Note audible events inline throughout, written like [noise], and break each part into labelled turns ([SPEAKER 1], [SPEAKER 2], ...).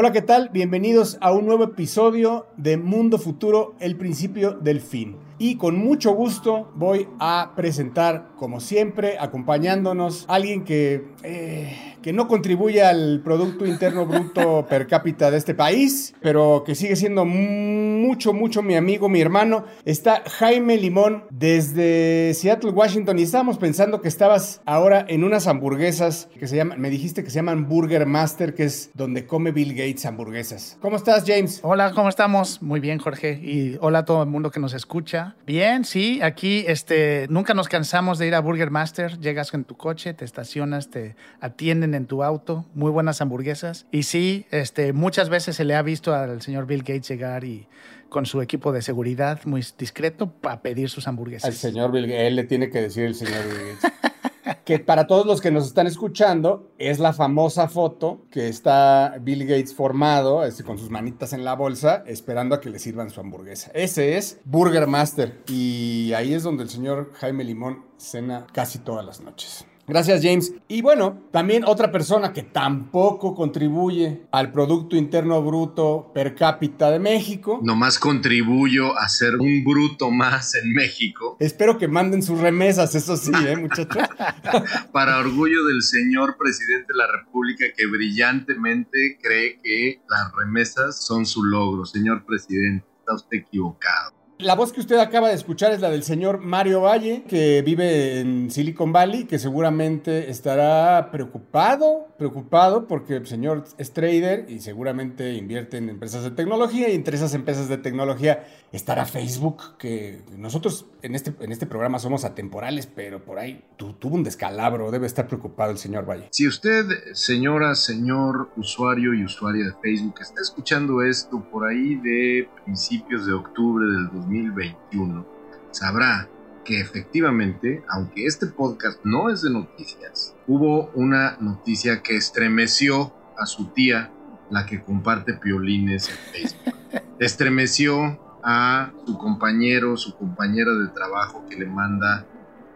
[SPEAKER 1] Hola, ¿qué tal? Bienvenidos a un nuevo episodio de Mundo Futuro, el principio del fin. Y con mucho gusto voy a presentar, como siempre, acompañándonos alguien que, eh, que no contribuye al Producto Interno Bruto per cápita de este país, pero que sigue siendo mucho, mucho mi amigo, mi hermano. Está Jaime Limón desde Seattle, Washington, y estábamos pensando que estabas ahora en unas hamburguesas que se llaman, me dijiste que se llaman Burger Master, que es donde come Bill Gates hamburguesas. ¿Cómo estás, James?
[SPEAKER 2] Hola, ¿cómo estamos? Muy bien, Jorge. Y hola a todo el mundo que nos escucha. Bien, sí, aquí este, nunca nos cansamos de ir a Burger Master. Llegas en tu coche, te estacionas, te atienden en tu auto. Muy buenas hamburguesas. Y sí, este, muchas veces se le ha visto al señor Bill Gates llegar y con su equipo de seguridad muy discreto para pedir sus hamburguesas.
[SPEAKER 1] Al señor Bill Gates, él le tiene que decir el señor Bill Gates. [laughs] que para todos los que nos están escuchando, es la famosa foto que está Bill Gates formado, este, con sus manitas en la bolsa, esperando a que le sirvan su hamburguesa. Ese es Burger Master. Y ahí es donde el señor Jaime Limón cena casi todas las noches. Gracias, James. Y bueno, también otra persona que tampoco contribuye al Producto Interno Bruto per cápita de México.
[SPEAKER 3] Nomás contribuyo a ser un bruto más en México.
[SPEAKER 1] Espero que manden sus remesas, eso sí, ¿eh, [laughs] muchachos? [laughs]
[SPEAKER 3] Para orgullo del señor presidente de la República que brillantemente cree que las remesas son su logro. Señor presidente, está usted equivocado.
[SPEAKER 1] La voz que usted acaba de escuchar es la del señor Mario Valle, que vive en Silicon Valley, que seguramente estará preocupado, preocupado porque el señor es trader y seguramente invierte en empresas de tecnología y entre esas empresas de tecnología estará Facebook, que nosotros en este, en este programa somos atemporales, pero por ahí tuvo un descalabro, debe estar preocupado el señor Valle.
[SPEAKER 3] Si usted, señora, señor usuario y usuaria de Facebook, está escuchando esto por ahí de principios de octubre del 2021, sabrá que efectivamente, aunque este podcast no es de noticias, hubo una noticia que estremeció a su tía, la que comparte piolines en Facebook. [laughs] Estremeció a su compañero, su compañera de trabajo que le manda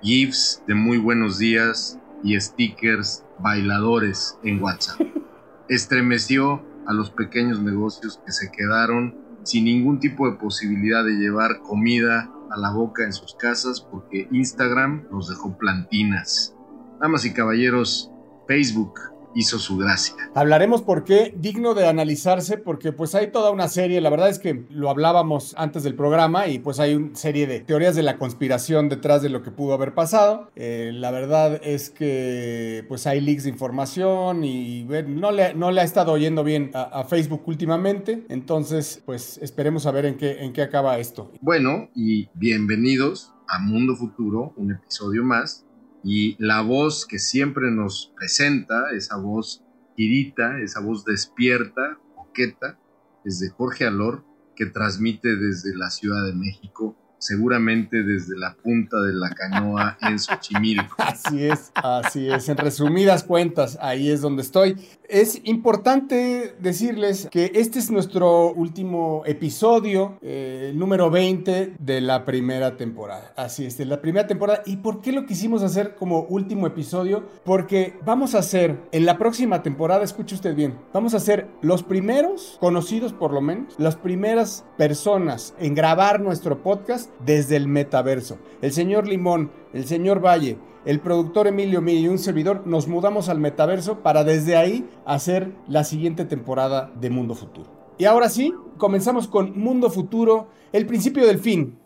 [SPEAKER 3] GIFs de muy buenos días y stickers bailadores en WhatsApp. [laughs] Estremeció a los pequeños negocios que se quedaron sin ningún tipo de posibilidad de llevar comida a la boca en sus casas porque Instagram los dejó plantinas. Damas y caballeros, Facebook hizo su gracia.
[SPEAKER 1] Hablaremos por qué, digno de analizarse, porque pues hay toda una serie, la verdad es que lo hablábamos antes del programa y pues hay una serie de teorías de la conspiración detrás de lo que pudo haber pasado. Eh, la verdad es que pues hay leaks de información y no, le, no le ha estado oyendo bien a, a, Facebook últimamente, entonces pues esperemos a ver en qué, en qué acaba esto.
[SPEAKER 3] Bueno, y bienvenidos a Mundo Futuro, un episodio más y la voz que siempre nos presenta, esa voz girita, esa voz despierta, coqueta, es de Jorge Alor, que transmite desde la Ciudad de México seguramente desde la punta de la canoa en Xochimilco. [laughs]
[SPEAKER 1] Así es, así es. En resumidas cuentas, ahí es donde estoy. Es importante decirles que este es nuestro último episodio, eh, número 20 de la primera temporada. Así es, de la primera temporada. ¿Y por qué lo quisimos hacer como último episodio? Porque vamos a hacer en la próxima temporada, escuche usted bien, vamos a ser los primeros, conocidos por lo menos, las primeras personas en grabar nuestro podcast desde el metaverso. El señor Limón, el señor Valle, el productor Emilio Mí y un servidor nos mudamos al metaverso para desde ahí hacer la siguiente temporada de Mundo Futuro. Y ahora sí, comenzamos con Mundo Futuro, el principio del fin.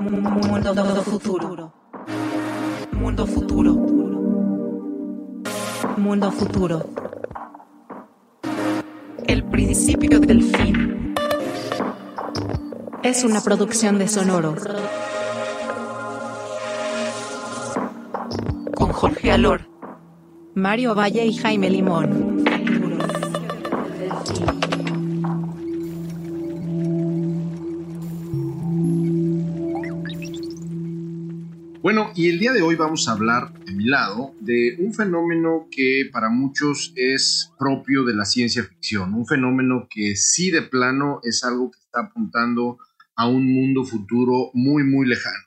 [SPEAKER 4] Mundo futuro. Mundo futuro. Mundo futuro. El principio del fin. Es una producción de Sonoro. Con Jorge Alor, Mario Valle y Jaime Limón.
[SPEAKER 3] Bueno, y el día de hoy vamos a hablar, de mi lado, de un fenómeno que para muchos es propio de la ciencia ficción, un fenómeno que sí de plano es algo que está apuntando a un mundo futuro muy, muy lejano.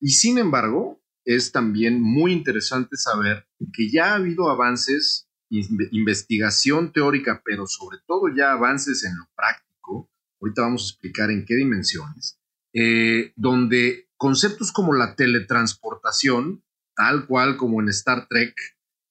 [SPEAKER 3] Y sin embargo, es también muy interesante saber que ya ha habido avances investigación teórica, pero sobre todo ya avances en lo práctico, ahorita vamos a explicar en qué dimensiones, eh, donde conceptos como la teletransportación, tal cual como en Star Trek,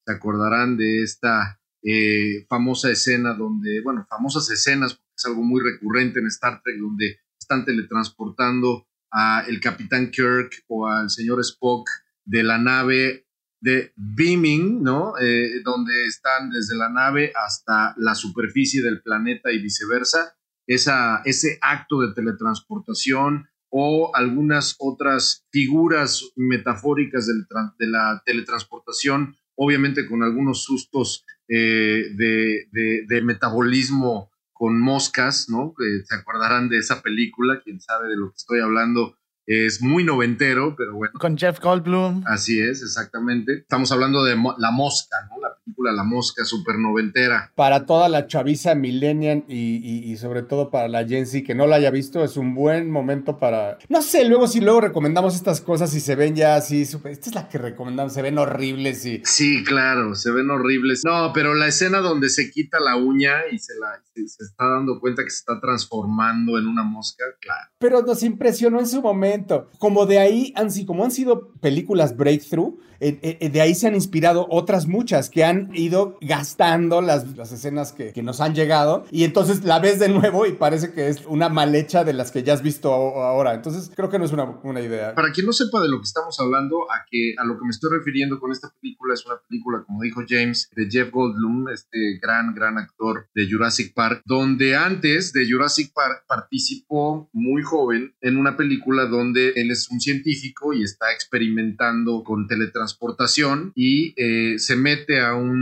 [SPEAKER 3] se acordarán de esta eh, famosa escena donde, bueno, famosas escenas, porque es algo muy recurrente en Star Trek, donde están teletransportando a el capitán Kirk o al señor Spock de la nave de beaming, ¿no? Eh, donde están desde la nave hasta la superficie del planeta y viceversa. Esa, ese acto de teletransportación o algunas otras figuras metafóricas de la teletransportación, obviamente con algunos sustos eh, de, metabolismo con moscas, ¿no? se acordarán de esa película, quien sabe de lo que estoy hablando, es muy noventero, pero bueno.
[SPEAKER 2] Con Jeff Goldblum.
[SPEAKER 3] Así es, exactamente. Estamos hablando de La Mosca, ¿no? La película La Mosca, súper noventera.
[SPEAKER 1] Para toda la chaviza millennial y, sobre todo para la Gen Z que no la haya visto, es un buen momento para... No sé, luego si luego recomendamos estas cosas y se ven ya así, esta es la que recomendamos, se ven horribles y...
[SPEAKER 3] Sí, claro, se ven horribles. No, pero la escena donde se quita la uña y se, la, se está dando cuenta que se está transformando en una mosca, claro.
[SPEAKER 1] Pero nos impresionó en su momento como de ahí han, como han sido películas breakthrough, eh, eh, de ahí se han inspirado otras muchas que han ido gastando las, las escenas que, que, nos han llegado y entonces la ves de nuevo y parece que es una mal hecha de las que ya has visto ahora. Entonces creo que no es una, una idea.
[SPEAKER 3] Para quien no sepa de lo que estamos hablando, a, que, a lo que me estoy refiriendo con esta película es una película, como dijo James, de Jeff Goldblum, este gran, gran actor de Jurassic Park, donde antes de Jurassic Park participó muy joven en una película donde él es un científico y está experimentando con teletransportación transportación y eh, se mete a, un,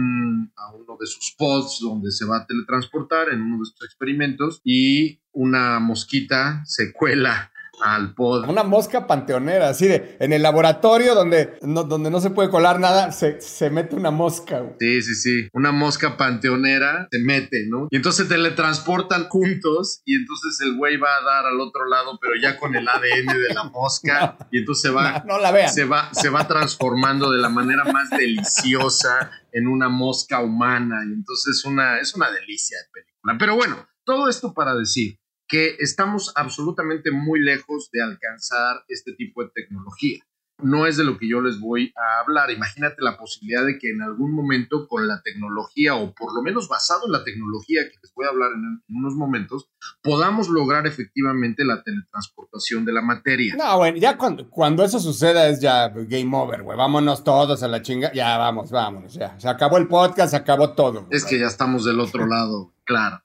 [SPEAKER 3] a uno de sus pods donde se va a teletransportar en uno de sus experimentos y una mosquita se cuela al pod.
[SPEAKER 1] Una mosca panteonera, así de, en el laboratorio donde no, donde no se puede colar nada, se, se mete una mosca.
[SPEAKER 3] Sí, sí, sí. Una mosca panteonera se mete, ¿no? Y entonces teletransportan juntos y entonces el güey va a dar al otro lado, pero ya con el ADN de la mosca. [laughs] y entonces se va,
[SPEAKER 1] no, la vean.
[SPEAKER 3] Se va, se va transformando de la manera más deliciosa en una mosca humana. Y entonces una, es una delicia de película. Pero bueno, todo esto para decir que estamos absolutamente muy lejos de alcanzar este tipo de tecnología. No es de lo que yo les voy a hablar. Imagínate la posibilidad de que en algún momento con la tecnología, o por lo menos basado en la tecnología que les voy a hablar en, unos momentos, podamos lograr efectivamente la teletransportación de la materia.
[SPEAKER 1] No, bueno, ya cuando, cuando eso suceda es ya game over, güey. Vámonos todos a la chinga. Ya, vamos, vámonos, ya. Se acabó el podcast, se acabó todo.
[SPEAKER 3] Es que ya estamos del otro lado, claro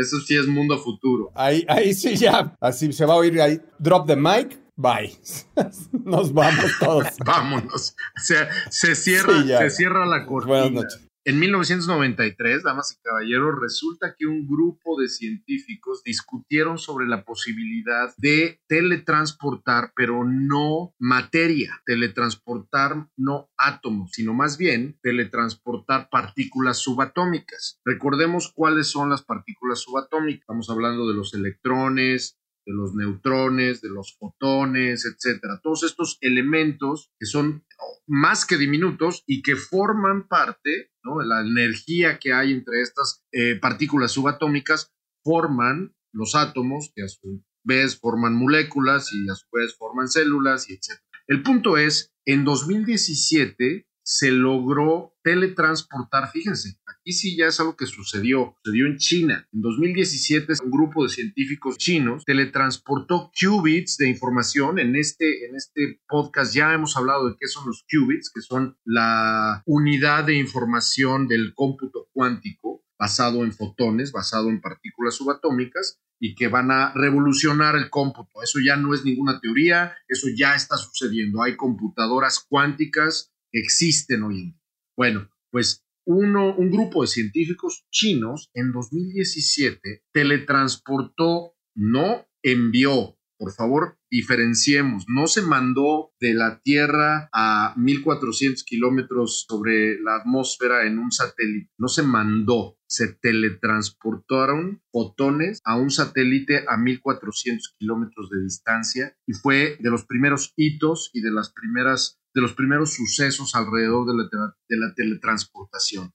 [SPEAKER 3] eso sí es mundo futuro.
[SPEAKER 1] Ahí, ahí sí ya, así se va a oír ahí. Drop the mic, bye. [laughs] Nos vamos todos. [laughs]
[SPEAKER 3] Vámonos. Se, se cierra, se cierra la cortina. Buenas noches. En 1993, damas y caballeros, resulta que un grupo de científicos discutieron sobre la posibilidad de teletransportar, pero no materia, teletransportar no átomos, sino más bien teletransportar partículas subatómicas. Recordemos cuáles son las partículas subatómicas. Estamos hablando de los electrones, de los neutrones, de los fotones, etcétera. Todos estos elementos que son más que diminutos y que forman parte, ¿no? La energía que hay entre estas eh, partículas subatómicas forman los átomos que a su vez forman moléculas y a su vez forman células y etcétera. El punto es, en 2017 se logró teletransportar, fíjense, aquí sí ya es algo que sucedió, sucedió en China. En 2017 un grupo de científicos chinos teletransportó qubits de información. En este, en este podcast ya hemos hablado de qué son los qubits, que son la unidad de información del cómputo cuántico basado en fotones, basado en partículas subatómicas y que van a revolucionar el cómputo. Eso ya no es ninguna teoría, eso ya está sucediendo. Hay computadoras cuánticas existen hoy en día. Bueno, pues uno, un grupo de científicos chinos en 2017 teletransportó, no envió, por favor, diferenciemos, no se mandó de la Tierra a 1400 kilómetros sobre la atmósfera en un satélite, no se mandó, se teletransportaron fotones a un satélite a 1400 kilómetros de distancia y fue de los primeros hitos y de las primeras de los primeros sucesos alrededor de la, de la teletransportación.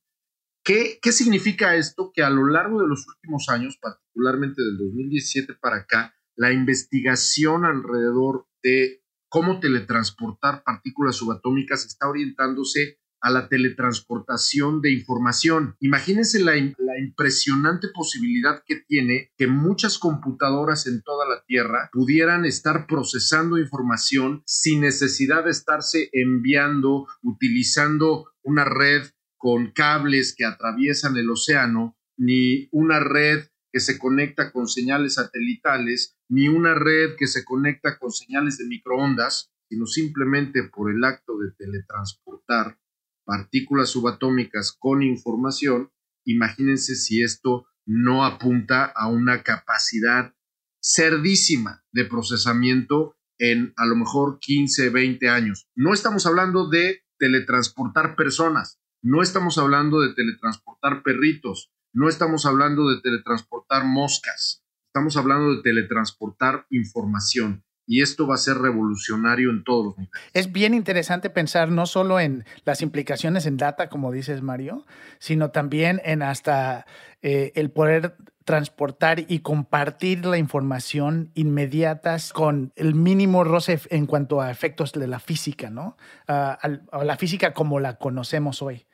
[SPEAKER 3] ¿Qué, ¿Qué significa esto? Que a lo largo de los últimos años, particularmente del 2017 para acá, la investigación alrededor de cómo teletransportar partículas subatómicas está orientándose a la teletransportación de información. Imagínense la, impresionante posibilidad que tiene que muchas computadoras en toda la Tierra pudieran estar procesando información sin necesidad de estarse enviando, utilizando una red con cables que atraviesan el océano, ni una red que se conecta con señales satelitales, ni una red que se conecta con señales de microondas, sino simplemente por el acto de teletransportar partículas subatómicas con información, imagínense si esto no apunta a una capacidad cerdísima de procesamiento en a lo mejor 15, 20 años. No estamos hablando de teletransportar personas, no estamos hablando de teletransportar perritos, no estamos hablando de teletransportar moscas, estamos hablando de teletransportar información y esto va a ser revolucionario en todos los niveles.
[SPEAKER 2] Es bien interesante pensar no solo en las implicaciones en data, como dices Mario, sino también en hasta eh, el poder transportar y compartir la información inmediatas con el mínimo roce en cuanto a efectos de la física, ¿no? a la física como la conocemos hoy.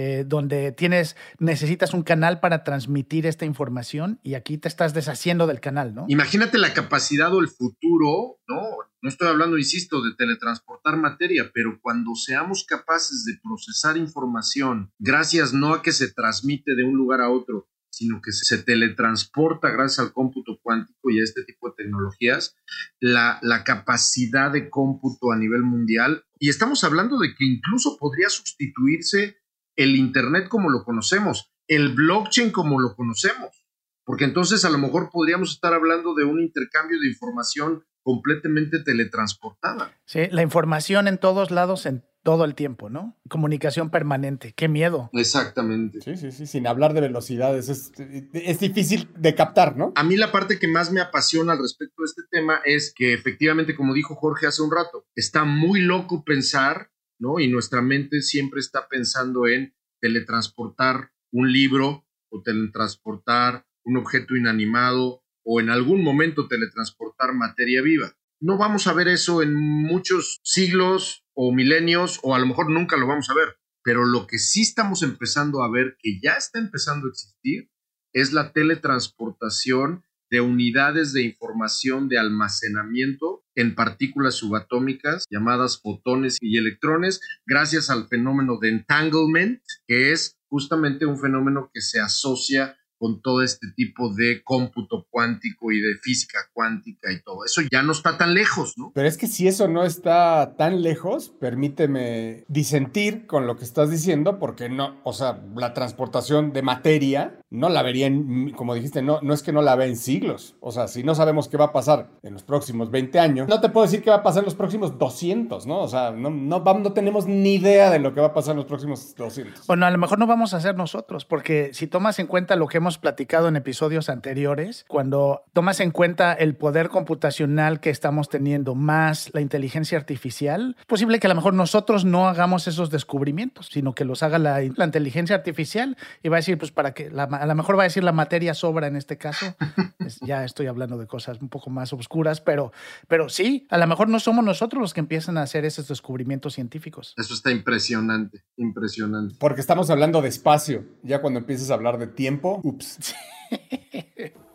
[SPEAKER 2] Eh, donde tienes, necesitas un canal para transmitir esta información y aquí te estás deshaciendo del canal, ¿no?
[SPEAKER 3] Imagínate la capacidad o el futuro, ¿no? No estoy hablando, insisto, de teletransportar materia, pero cuando seamos capaces de procesar información, gracias no a que se transmite de un lugar a otro, sino que se teletransporta gracias al cómputo cuántico y a este tipo de tecnologías, la, la, capacidad de cómputo a nivel mundial. Y estamos hablando de que incluso podría sustituirse el Internet como lo conocemos, el blockchain como lo conocemos, porque entonces a lo mejor podríamos estar hablando de un intercambio de información completamente teletransportada.
[SPEAKER 2] Sí, la información en todos lados, en todo el tiempo, ¿no? Comunicación permanente, qué miedo.
[SPEAKER 3] Exactamente.
[SPEAKER 1] Sí, sí, sí, sin hablar de velocidades, es, es, difícil de captar, ¿no?
[SPEAKER 3] A mí la parte que más me apasiona al respecto de este tema es que efectivamente, como dijo Jorge hace un rato, está muy loco pensar ¿no? Y nuestra mente siempre está pensando en teletransportar un libro o teletransportar un objeto inanimado o en algún momento teletransportar materia viva. No vamos a ver eso en muchos siglos o milenios o a lo mejor nunca lo vamos a ver, pero lo que sí estamos empezando a ver que ya está empezando a existir es la teletransportación de unidades de información de almacenamiento en partículas subatómicas llamadas fotones y electrones, gracias al fenómeno de entanglement, que es justamente un fenómeno que se asocia con todo este tipo de cómputo cuántico y de física cuántica y todo. Eso ya no está tan lejos, ¿no?
[SPEAKER 1] Pero es que si eso no está tan lejos, permíteme disentir con lo que estás diciendo, porque no, o sea, la transportación de materia no la vería, en, como dijiste, no, no es que no la vea en siglos. O sea, si no sabemos qué va a pasar en los próximos 20 años, no te puedo decir qué va a pasar en los próximos 200, ¿no? O sea, no, no, no tenemos ni idea de lo que va a pasar en los próximos 200.
[SPEAKER 2] Bueno, a lo mejor no vamos a hacer nosotros, porque si tomas en cuenta lo que hemos platicado en episodios anteriores, cuando tomas en cuenta el poder computacional que estamos teniendo más la inteligencia artificial, es posible que a lo mejor nosotros no hagamos esos descubrimientos, sino que los haga la, inteligencia artificial y va a decir, pues para que, a lo mejor va a decir la materia sobra en este caso. [laughs] ya estoy hablando de cosas un poco más oscuras, pero, pero sí, a lo mejor no somos nosotros los que empiezan a hacer esos descubrimientos científicos.
[SPEAKER 3] Eso está impresionante, impresionante.
[SPEAKER 1] Porque estamos hablando de espacio. Ya cuando empieces a hablar de tiempo, ups. [laughs]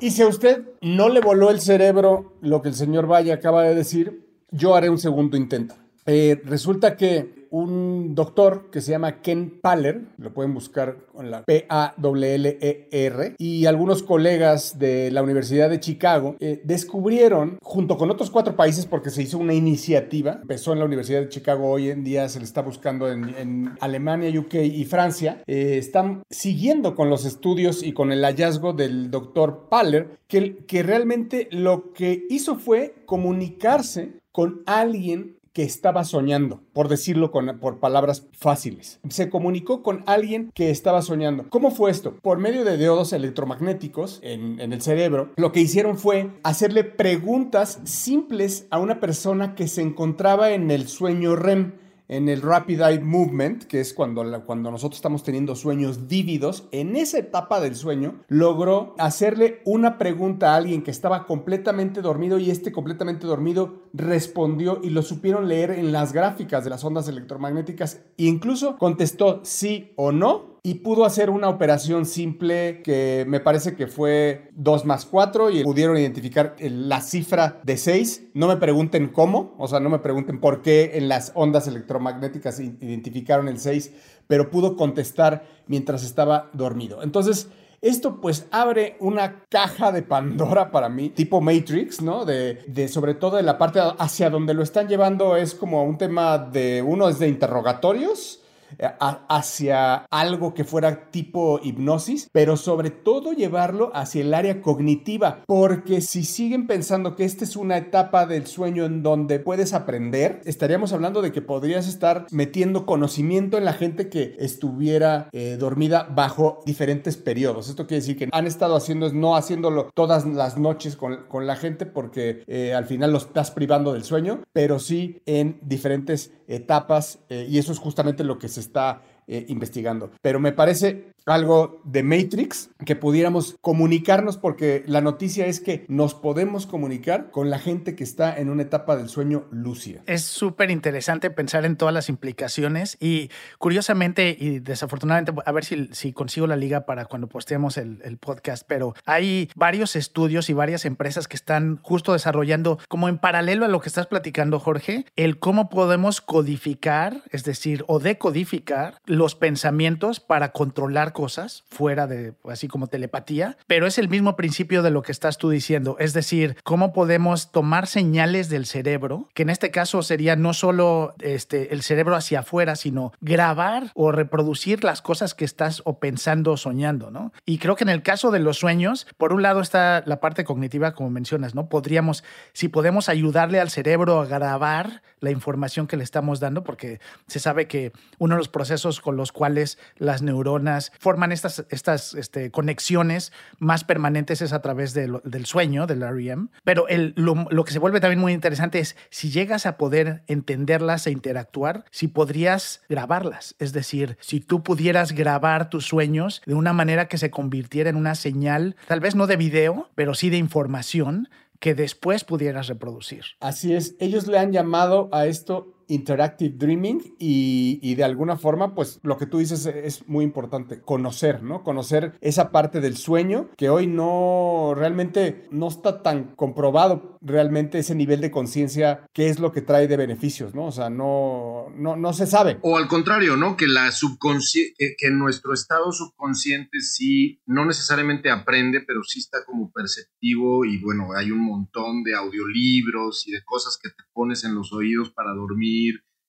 [SPEAKER 1] Y si a usted no le voló el cerebro lo que el señor Valle acaba de decir, yo haré un segundo intento. Eh, resulta que un doctor que se llama Ken Paller, lo pueden buscar con la P-A-L-L-E-R, y algunos colegas de la Universidad de Chicago eh, descubrieron, junto con otros cuatro países, porque se hizo una iniciativa, empezó en la Universidad de Chicago, hoy en día se le está buscando en, Alemania, UK y Francia, eh, están siguiendo con los estudios y con el hallazgo del doctor Paller, que, que realmente lo que hizo fue comunicarse con alguien que estaba soñando, por decirlo con, por palabras fáciles. Se comunicó con alguien que estaba soñando. ¿Cómo fue esto? Por medio de diodos electromagnéticos en, en el cerebro, lo que hicieron fue hacerle preguntas simples a una persona que se encontraba en el sueño REM en el Rapid Eye Movement, que es cuando, cuando nosotros estamos teniendo sueños vívidos, en esa etapa del sueño logró hacerle una pregunta a alguien que estaba completamente dormido y este completamente dormido respondió y lo supieron leer en las gráficas de las ondas electromagnéticas e incluso contestó sí o no y pudo hacer una operación simple que me parece que fue 2 más 4 y pudieron identificar la cifra de 6. No me pregunten cómo, o sea, no me pregunten por qué en las ondas electromagnéticas identificaron el 6, pero pudo contestar mientras estaba dormido. Entonces, esto pues abre una caja de Pandora para mí, tipo Matrix, ¿no? De, de, sobre todo de la parte hacia donde lo están llevando es como un tema de, uno es de interrogatorios eh, hacia algo que fuera tipo hipnosis, pero sobre todo llevarlo hacia el área cognitiva, porque si siguen pensando que esta es una etapa del sueño en donde puedes aprender, estaríamos hablando de que podrías estar metiendo conocimiento en la gente que estuviera eh, dormida bajo diferentes periodos. Esto quiere decir que han estado haciendo, es no haciéndolo todas las noches con, con la gente porque eh, al final lo estás privando del sueño, pero sí en diferentes etapas y eso es justamente lo que se está eh, investigando. Pero me parece algo de Matrix que pudiéramos comunicarnos porque la noticia es que nos podemos comunicar con la gente que está en una etapa del sueño lúcida.
[SPEAKER 2] Es súper interesante pensar en todas las implicaciones y curiosamente y desafortunadamente a ver si, si consigo la liga para cuando posteemos el, el podcast, pero hay varios estudios y varias empresas que están justo desarrollando como en paralelo a lo que estás platicando Jorge, el cómo podemos codificar, es decir, o decodificar los pensamientos para controlar cosas fuera de, así como telepatía, pero es el mismo principio de lo que estás tú diciendo, es decir, cómo podemos tomar señales del cerebro, que en este caso sería no solo este, el cerebro hacia afuera, sino grabar o reproducir las cosas que estás o pensando o soñando, ¿no? Y creo que en el caso de los sueños, por un lado está la parte cognitiva, como mencionas, ¿no? Podríamos, si podemos ayudarle al cerebro a grabar la información que le estamos dando, porque se sabe que uno de los procesos con los cuales las neuronas forman estas, estas este, conexiones más permanentes es a través del sueño, del REM. Pero el, lo, que se vuelve también muy interesante es si llegas a poder entenderlas e interactuar, si podrías grabarlas. Es decir, si tú pudieras grabar tus sueños de una manera que se convirtiera en una señal, tal vez no de video, pero sí de información que después pudieras reproducir.
[SPEAKER 1] Así es, ellos le han llamado a esto interactive dreaming y, de alguna forma, pues lo que tú dices es muy importante, conocer, ¿no? Conocer esa parte del sueño que hoy no realmente no está tan comprobado realmente ese nivel de conciencia, qué es lo que trae de beneficios, ¿no? O sea, no, no, no se sabe.
[SPEAKER 3] O al contrario, ¿no? Que la subconsciente, que, nuestro estado subconsciente sí, no necesariamente aprende, pero sí está como perceptivo y bueno, hay un montón de audiolibros y de cosas que te pones en los oídos para dormir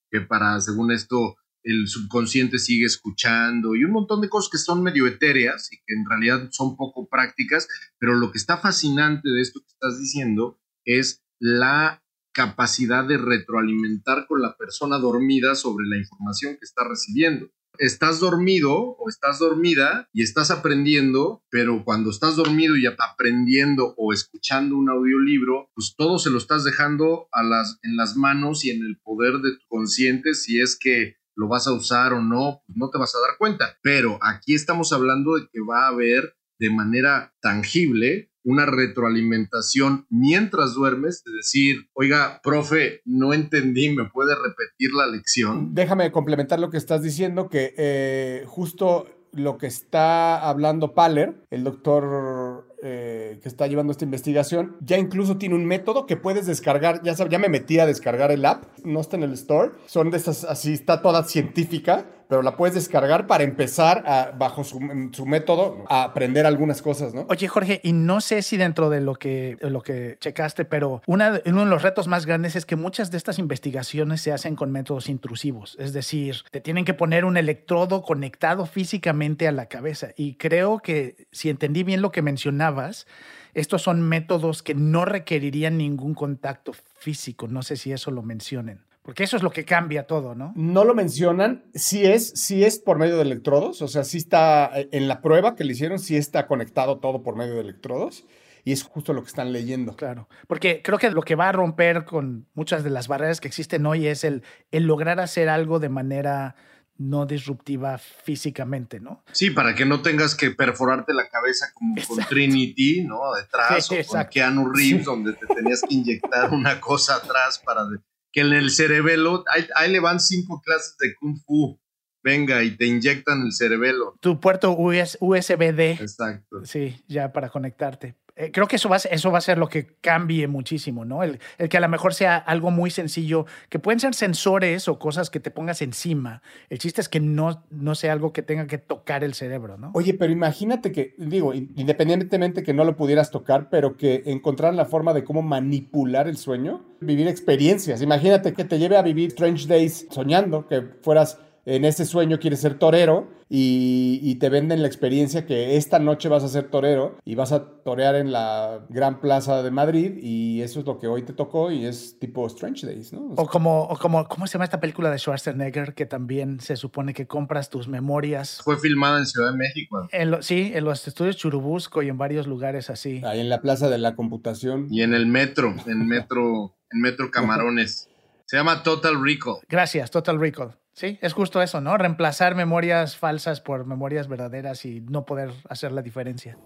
[SPEAKER 3] que para, según esto, el subconsciente sigue escuchando y un montón de cosas que son medio etéreas y que en realidad son poco prácticas, pero lo que está fascinante de esto que estás diciendo es la capacidad de retroalimentar con la persona dormida sobre la información que está recibiendo estás dormido o estás dormida y estás aprendiendo, pero cuando estás dormido y aprendiendo o escuchando un audiolibro, pues todo se lo estás dejando a las, en las manos y en el poder de tu consciente si es que lo vas a usar o no, pues no te vas a dar cuenta. Pero aquí estamos hablando de que va a haber de manera tangible una retroalimentación mientras duermes, de decir, oiga, profe, no entendí, ¿me puede repetir la lección?
[SPEAKER 1] Déjame complementar lo que estás diciendo, que eh, justo lo que está hablando Paler, el doctor eh, que está llevando esta investigación, ya incluso tiene un método que puedes descargar. Ya, ya me metí a descargar el app, no está en el store. Son de estas, así está toda científica, pero la puedes descargar para empezar bajo su, método a aprender algunas cosas, ¿no?
[SPEAKER 2] Oye, Jorge, y no sé si dentro de lo que, lo que checaste, pero uno de los retos más grandes es que muchas de estas investigaciones se hacen con métodos intrusivos. Es decir, te tienen que poner un electrodo conectado físicamente a la cabeza. Y creo que si entendí bien lo que mencionaba, estos son métodos que no requerirían ningún contacto físico. No sé si eso lo mencionen. Porque eso es lo que cambia todo, ¿no?
[SPEAKER 1] No lo mencionan, sí es, sí es por medio de electrodos, o sea, sí está eh, en la prueba que le hicieron, sí está conectado todo por medio de electrodos. Y es justo lo que están leyendo.
[SPEAKER 2] Claro, porque creo que lo que va a romper con muchas de las barreras que existen hoy es el, el lograr hacer algo de manera no disruptiva físicamente, ¿no?
[SPEAKER 3] Sí, para que no tengas que perforarte la cabeza como con Trinity, ¿no? Detrás,
[SPEAKER 2] Sí,
[SPEAKER 3] o con. Keanu Reeves, donde te tenías que inyectar una cosa atrás para de- que en el cerebelo, ahí, ahí le van cinco clases de Kung Fu, venga, y te inyectan el cerebelo.
[SPEAKER 2] Tu puerto US USB-D,
[SPEAKER 3] Exacto.
[SPEAKER 2] sí, ya para conectarte. Eh, creo que eso va, eso va a ser lo que cambie muchísimo, ¿no? El, el que a lo mejor sea algo muy sencillo, que pueden ser sensores o cosas que te pongas encima. El chiste es que no, no sea algo que tenga que tocar el cerebro, ¿no?
[SPEAKER 1] Oye, pero imagínate que, digo, in- independientemente que no lo pudieras tocar, pero que encontraran la forma de cómo manipular el sueño, vivir experiencias. Imagínate que te lleve a vivir Strange Days soñando, que fueras en ese sueño, quieres ser torero y, y te venden la experiencia que esta noche vas a ser torero y vas a torear en la Gran Plaza de Madrid y eso es lo que hoy te tocó y es tipo Strange Days, ¿no?
[SPEAKER 2] O como, o como, ¿cómo se llama esta película de Schwarzenegger que también se supone que compras tus memorias?
[SPEAKER 3] Fue filmada en Ciudad de México
[SPEAKER 2] En lo- sí, en los estudios Churubusco y en varios lugares así.
[SPEAKER 1] Ahí en la Plaza de la Computación.
[SPEAKER 3] y en el metro, en metro, en metro Camarones. Se llama Total Recall.
[SPEAKER 2] Gracias, Total Recall. Sí, es justo eso, ¿no? Reemplazar memorias falsas por memorias verdaderas y no poder hacer la diferencia.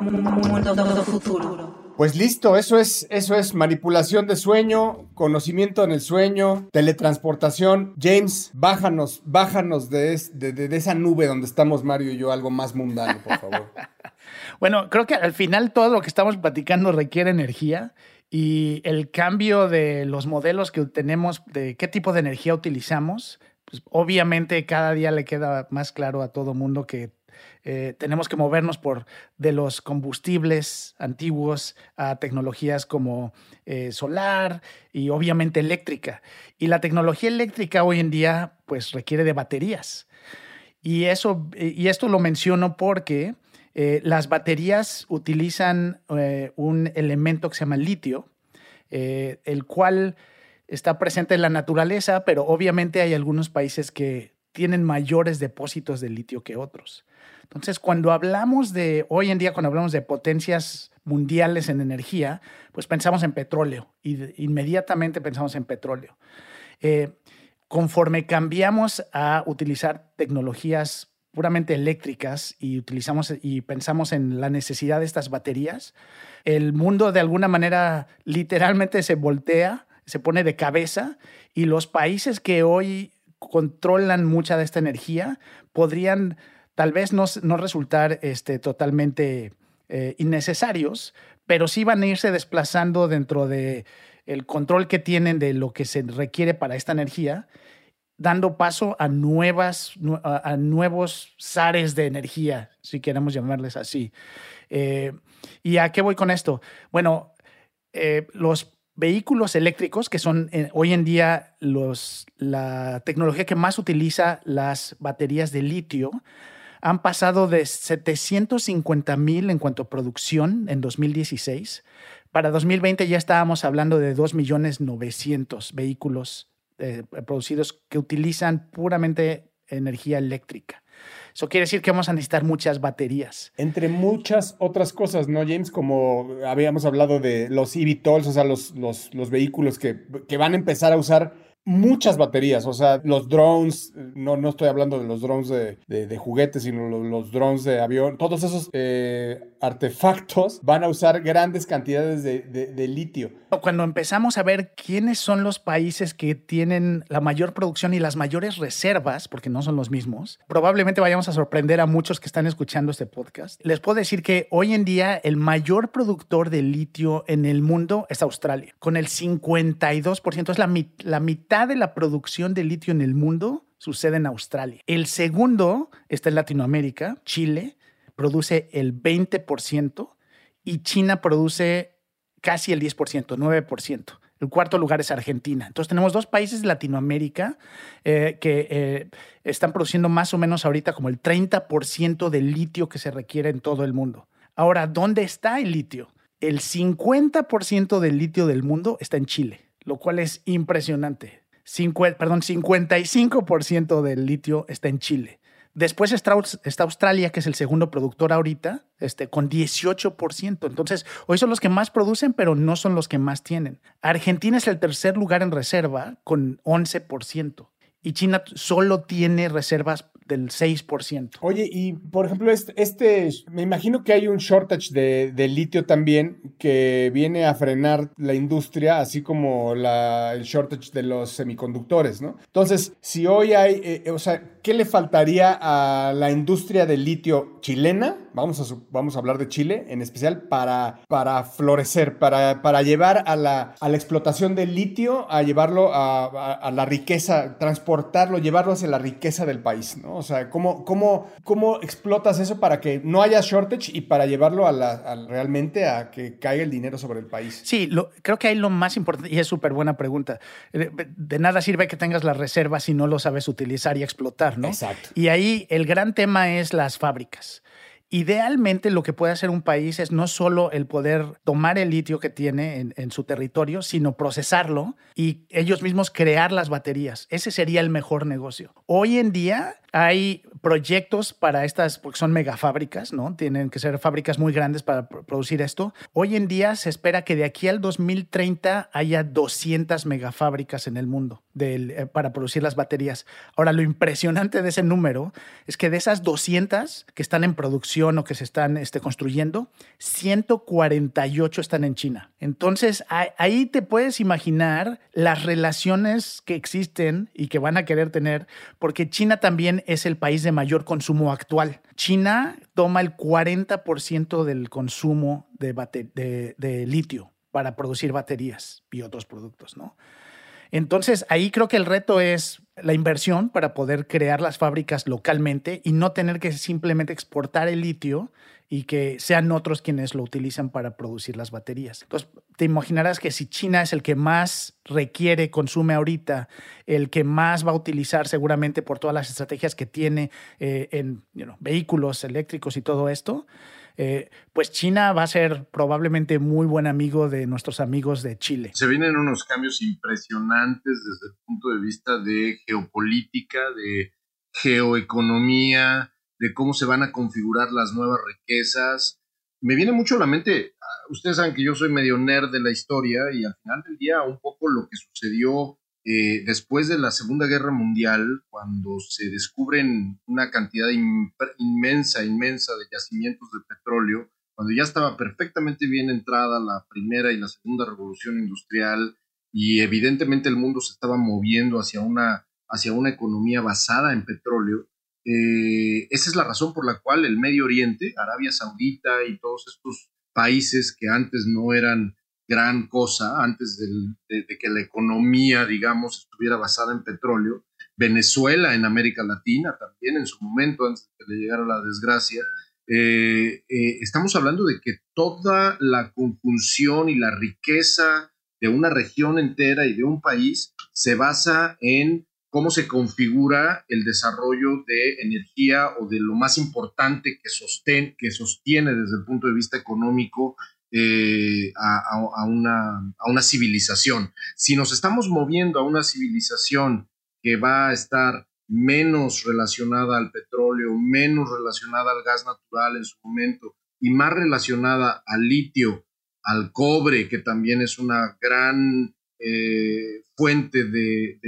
[SPEAKER 4] Mundo futuro.
[SPEAKER 1] Pues listo, eso es, eso es manipulación de sueño, conocimiento en el sueño, teletransportación. James, bájanos, bájanos de, es- de- de- de esa nube donde estamos Mario y yo, algo más mundano, por favor. [laughs]
[SPEAKER 2] Bueno, creo que al final todo lo que estamos platicando requiere energía y el cambio de los modelos que tenemos, de qué tipo de energía utilizamos, pues obviamente cada día le queda más claro a todo mundo que eh, tenemos que movernos por de los combustibles antiguos a tecnologías como eh, solar y obviamente eléctrica. Y la tecnología eléctrica hoy en día pues requiere de baterías. Y, eso, y esto lo menciono porque eh, las baterías utilizan eh, un elemento que se llama litio, eh, el cual está presente en la naturaleza, pero obviamente hay algunos países que tienen mayores depósitos de litio que otros. Entonces, cuando hablamos de, hoy en día, cuando hablamos de potencias mundiales en energía, pues pensamos en petróleo y inmediatamente pensamos en petróleo. Conforme cambiamos a utilizar tecnologías puramente eléctricas y utilizamos y pensamos en la necesidad de estas baterías, el mundo de alguna manera literalmente se voltea, se pone de cabeza y los países que hoy controlan mucha de esta energía podrían tal vez no, no resultar este, totalmente eh, innecesarios, pero sí van a irse desplazando dentro de el control que tienen de lo que se requiere para esta energía, dando paso a nuevas, nu- a, nuevos zares de energía, si queremos llamarles así. Eh, ¿Y a qué voy con esto? Bueno, eh, los vehículos eléctricos, que son eh, hoy en día los, la tecnología que más utiliza las baterías de litio, han pasado de 750 mil en cuanto a producción en 2016. Para 2020 ya estábamos hablando de 2 millones 900 vehículos eh, producidos que utilizan puramente energía eléctrica. Eso quiere decir que vamos a necesitar muchas baterías.
[SPEAKER 1] Entre muchas otras cosas, ¿no, James? Como habíamos hablado de los eVTOLs, o sea, los, los, los vehículos que, que van a empezar a usar muchas baterías, o sea, los drones, no, no estoy hablando de los drones de, de, juguetes, sino los, drones de avión, todos esos eh, artefactos van a usar grandes cantidades de, de, litio.
[SPEAKER 2] Cuando empezamos a ver quiénes son los países que tienen la mayor producción y las mayores reservas, porque no son los mismos, probablemente vayamos a sorprender a muchos que están escuchando este podcast. Les puedo decir que hoy en día el mayor productor de litio en el mundo es Australia, con el 52%, es la, la mitad de la producción de litio en el mundo sucede en Australia. El segundo está en Latinoamérica, Chile, produce el 20% y China produce casi el 10%, 9%. El cuarto lugar es Argentina. Entonces tenemos dos países de Latinoamérica eh, que eh, están produciendo más o menos ahorita como el 30% del litio que se requiere en todo el mundo. Ahora, ¿dónde está el litio? el 50% del litio del mundo está en Chile, lo cual es impresionante. Perdón, 55% del litio está en Chile. Después está, Australia, que es el segundo productor ahorita, este, con 18%. Entonces, hoy son los que más producen, pero no son los que más tienen. Argentina es el tercer lugar en reserva, con 11%. Y China solo tiene reservas del 6%.
[SPEAKER 1] Oye, y por ejemplo, este, este me imagino que hay un shortage de, litio también que viene a frenar la industria, así como la, el shortage de los semiconductores, ¿no? Entonces, si hoy hay, eh, o sea, ¿qué le faltaría a la industria del litio chilena? Vamos a, vamos a hablar de Chile en especial para, para florecer, para, para llevar a la, a la explotación del litio, a llevarlo a, a la riqueza, transportarlo, llevarlo hacia la riqueza del país, ¿no? O sea, ¿cómo, cómo, cómo explotas eso para que no haya shortage y para llevarlo a, la, realmente a que caiga el dinero sobre el país?
[SPEAKER 2] Sí, lo, creo que ahí lo más importante, y es súper buena pregunta, eh, de, nada sirve que tengas las reservas si no lo sabes utilizar y explotar, ¿no?
[SPEAKER 1] Exacto.
[SPEAKER 2] Y ahí el gran tema es las fábricas. Idealmente lo que puede hacer un país es no solo el poder tomar el litio que tiene en, su territorio, sino procesarlo y ellos mismos crear las baterías. Ese sería el mejor negocio. Hoy en día hay proyectos para estas, porque son megafábricas, ¿no? Tienen que ser fábricas muy grandes para producir esto. Hoy en día se espera que de aquí al 2030 haya 200 megafábricas en el mundo eh, para producir las baterías. Ahora, lo impresionante de ese número es que de esas 200 que están en producción o que se están este, construyendo, 148 están en China. Entonces, ahí te puedes imaginar las relaciones que existen y que van a querer tener, porque China también es el país de mayor consumo actual. China toma el 40% del consumo de, de, litio para producir baterías y otros productos, ¿no? Entonces, ahí creo que el reto es la inversión para poder crear las fábricas localmente y no tener que simplemente exportar el litio y que sean otros quienes lo utilizan para producir las baterías. Entonces, te imaginarás que si China es el que más requiere, consume ahorita, el que más va a utilizar seguramente por todas las estrategias que tiene eh, en vehículos eléctricos y todo esto, eh, pues China va a ser probablemente muy buen amigo de nuestros amigos de Chile.
[SPEAKER 3] Se vienen unos cambios impresionantes desde el punto de vista de geopolítica, de geoeconomía, de cómo se van a configurar las nuevas riquezas. Me viene mucho a la mente, ah, ustedes saben que yo soy medio nerd de la historia y al final del día un poco lo que sucedió eh, después de la Segunda Guerra Mundial, cuando se descubren una cantidad inmensa, inmensa de yacimientos de petróleo, cuando ya estaba perfectamente bien entrada la primera y la segunda revolución industrial y evidentemente el mundo se estaba moviendo hacia una, hacia una economía basada en petróleo, eh, esa es la razón por la cual el Medio Oriente, Arabia Saudita y todos estos países que antes no eran gran cosa, antes de, que la economía, digamos, estuviera basada en petróleo, Venezuela en América Latina también en su momento, antes de que le llegara la desgracia, eh, eh, estamos hablando de que toda la conjunción y la riqueza de una región entera y de un país se basa en cómo se configura el desarrollo de energía o de lo más importante que, sostén, que sostiene desde el punto de vista económico eh, a, una, a una civilización. Si nos estamos moviendo a una civilización que va a estar menos relacionada al petróleo, menos relacionada al gas natural en su momento y más relacionada al litio, al cobre, que también es una gran eh, fuente de,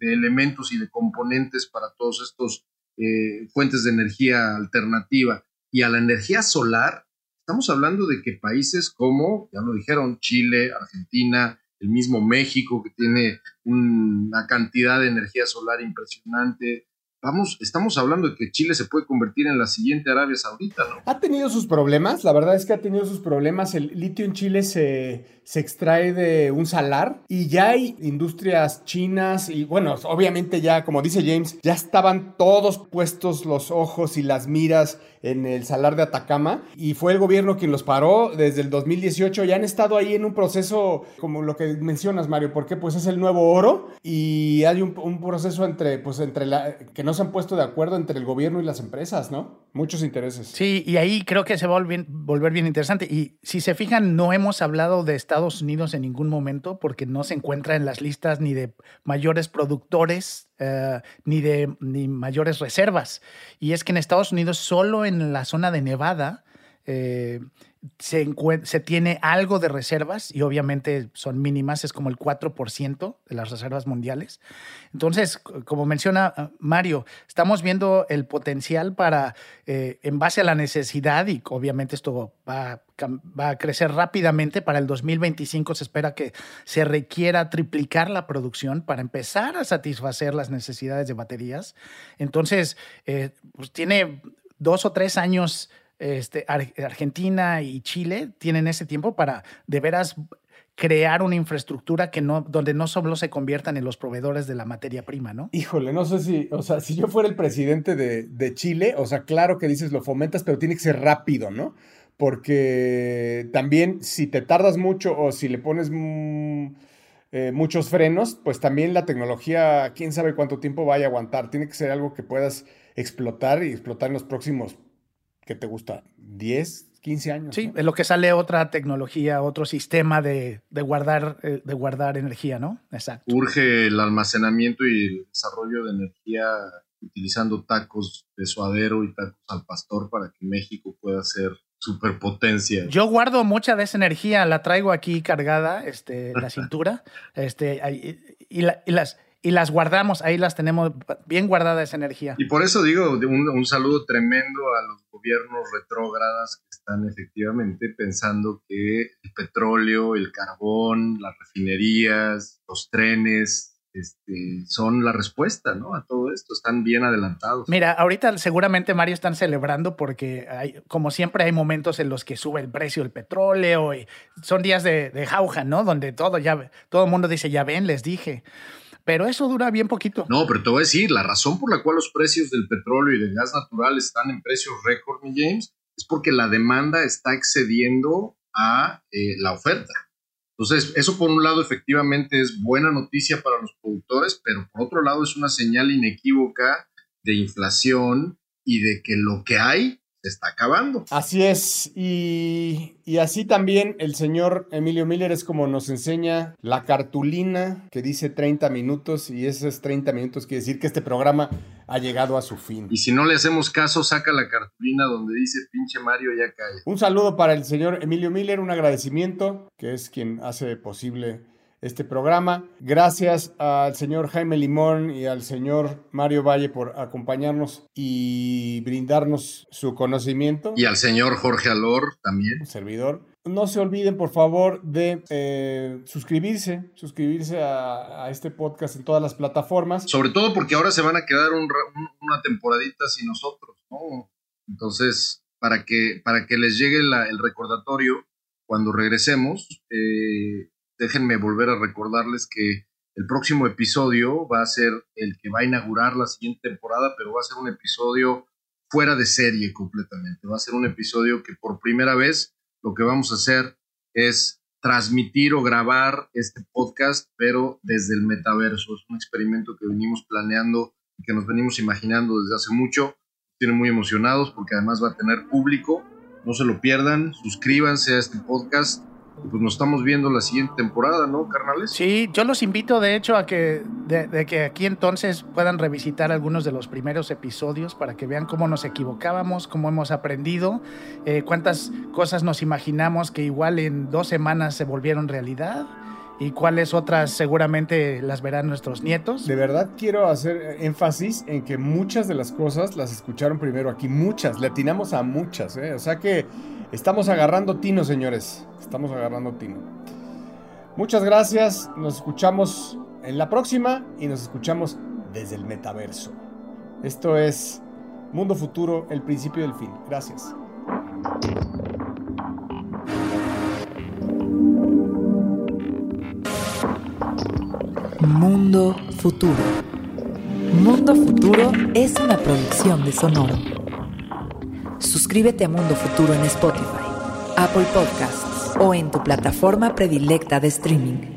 [SPEAKER 3] elementos y de componentes para todos estos eh, fuentes de energía alternativa y a la energía solar, estamos hablando de que países como, ya lo dijeron, Chile, Argentina, el mismo México, que tiene una cantidad de energía solar impresionante, Vamos, estamos hablando de que Chile se puede convertir en la siguiente Arabia Saudita, ¿no?
[SPEAKER 1] Ha tenido sus problemas, la verdad es que ha tenido sus problemas. El litio en Chile se, se extrae de un salar y ya hay industrias chinas y bueno, obviamente ya, como dice James, ya estaban todos puestos los ojos y las miras en el salar de Atacama y fue el gobierno quien los paró desde el 2018 y han estado ahí en un proceso como lo que mencionas Mario, porque pues es el nuevo oro y hay un, proceso entre pues entre la que no se han puesto de acuerdo entre el gobierno y las empresas, ¿no? Muchos intereses.
[SPEAKER 2] Sí, y ahí creo que se va a volver bien interesante. Y si se fijan, no hemos hablado de Estados Unidos en ningún momento porque no se encuentra en las listas ni de mayores productores eh, ni de ni mayores reservas. Y es que en Estados Unidos, solo en la zona de Nevada, eh, se, se, tiene algo de reservas y obviamente son mínimas, es como el 4% de las reservas mundiales. Entonces, como menciona ah, Mario, estamos viendo el potencial para, eh, en base a la necesidad, y obviamente esto va, va a crecer rápidamente, para el 2025 se espera que se requiera triplicar la producción para empezar a satisfacer las necesidades de baterías. Entonces, eh, pues tiene dos o tres años este, Argentina y Chile tienen ese tiempo para de veras crear una infraestructura que no, donde no solo se conviertan en los proveedores de la materia prima, ¿no?
[SPEAKER 1] Híjole, no sé si, o sea, si yo fuera el presidente de, Chile, o sea, claro que dices lo fomentas, pero tiene que ser rápido, ¿no? Porque también si te tardas mucho o si le pones eh, muchos frenos, pues también la tecnología, quién sabe cuánto tiempo vaya a aguantar. Tiene que ser algo que puedas explotar y explotar en los próximos ¿qué te gusta? ¿10, 15 años?
[SPEAKER 2] Sí, es lo que sale otra tecnología, otro sistema de, guardar, eh, de guardar energía, ¿no?
[SPEAKER 3] Exacto. Urge el almacenamiento y el desarrollo de energía utilizando tacos de suadero y tacos al pastor para que México pueda ser superpotencia.
[SPEAKER 2] Yo guardo mucha de esa energía, la traigo aquí cargada, este, la cintura, [laughs] este, y, y las y las guardamos, ahí las tenemos bien guardada esa energía.
[SPEAKER 3] Y por eso digo un, un saludo tremendo a los gobiernos retrógradas que están efectivamente pensando que el petróleo, el carbón, las refinerías, los trenes, este, son la respuesta ¿no? a todo esto, están bien adelantados.
[SPEAKER 2] Mira, ahorita seguramente Mario están celebrando porque hay, como siempre hay momentos en los que sube el precio del petróleo y son días de, de jauja, ¿no? Donde todo ya, todo el mundo dice, ya ven, les dije pero eso dura bien poquito.
[SPEAKER 3] No, pero te voy a decir, la razón por la cual los precios del petróleo y del gas natural están en precios récord, mi James, es porque la demanda está excediendo a eh, la oferta. Entonces, eso por un lado efectivamente es buena noticia para los productores, pero por otro lado es una señal inequívoca de inflación y de que lo que hay se está acabando.
[SPEAKER 1] Así es, y, así también el señor Emilio Miller es como nos enseña la cartulina que dice 30 minutos y esos 30 minutos quiere decir que este programa ha llegado a su fin.
[SPEAKER 3] Y si no le hacemos caso, saca la cartulina donde dice pinche Mario ya cae.
[SPEAKER 1] Un saludo para el señor Emilio Miller, un agradecimiento, que es quien hace posible este programa. Gracias al señor Jaime Limón y al señor Mario Valle por acompañarnos y brindarnos su conocimiento.
[SPEAKER 3] Y al señor Jorge Alor también.
[SPEAKER 1] servidor. No se olviden, por favor, de eh, suscribirse, suscribirse a, este podcast en todas las plataformas.
[SPEAKER 3] Sobre todo porque ahora se van a quedar una temporadita sin nosotros, ¿no? Entonces, para que, para que les llegue el recordatorio cuando regresemos, eh, déjenme volver a recordarles que el próximo episodio va a ser el que va a inaugurar la siguiente temporada, pero va a ser un episodio fuera de serie completamente. Va a ser un episodio que por primera vez lo que vamos a hacer es transmitir o grabar este podcast, pero desde el metaverso. Es un experimento que venimos planeando y que nos venimos imaginando desde hace mucho. Tienen muy emocionados porque además va a tener público. No se lo pierdan, suscríbanse a este podcast pues nos estamos viendo la siguiente temporada, ¿no, carnales?
[SPEAKER 2] Sí, yo los invito de hecho a que, de, que aquí entonces puedan revisitar algunos de los primeros episodios para que vean cómo nos equivocábamos, cómo hemos aprendido, eh, cuántas cosas nos imaginamos que igual en dos semanas se volvieron realidad y cuáles otras seguramente las verán nuestros nietos.
[SPEAKER 1] De verdad quiero hacer énfasis en que muchas de las cosas las escucharon primero aquí, muchas, le atinamos a muchas, ¿eh? o sea que estamos agarrando tino, señores, estamos agarrando tino. Muchas gracias, nos escuchamos en la próxima y nos escuchamos desde el metaverso. Esto es Mundo Futuro, el principio del fin. Gracias.
[SPEAKER 5] Mundo Futuro. Mundo Futuro es una producción de Sonoro. Suscríbete a Mundo Futuro en Spotify, Apple Podcasts o en tu plataforma predilecta de streaming.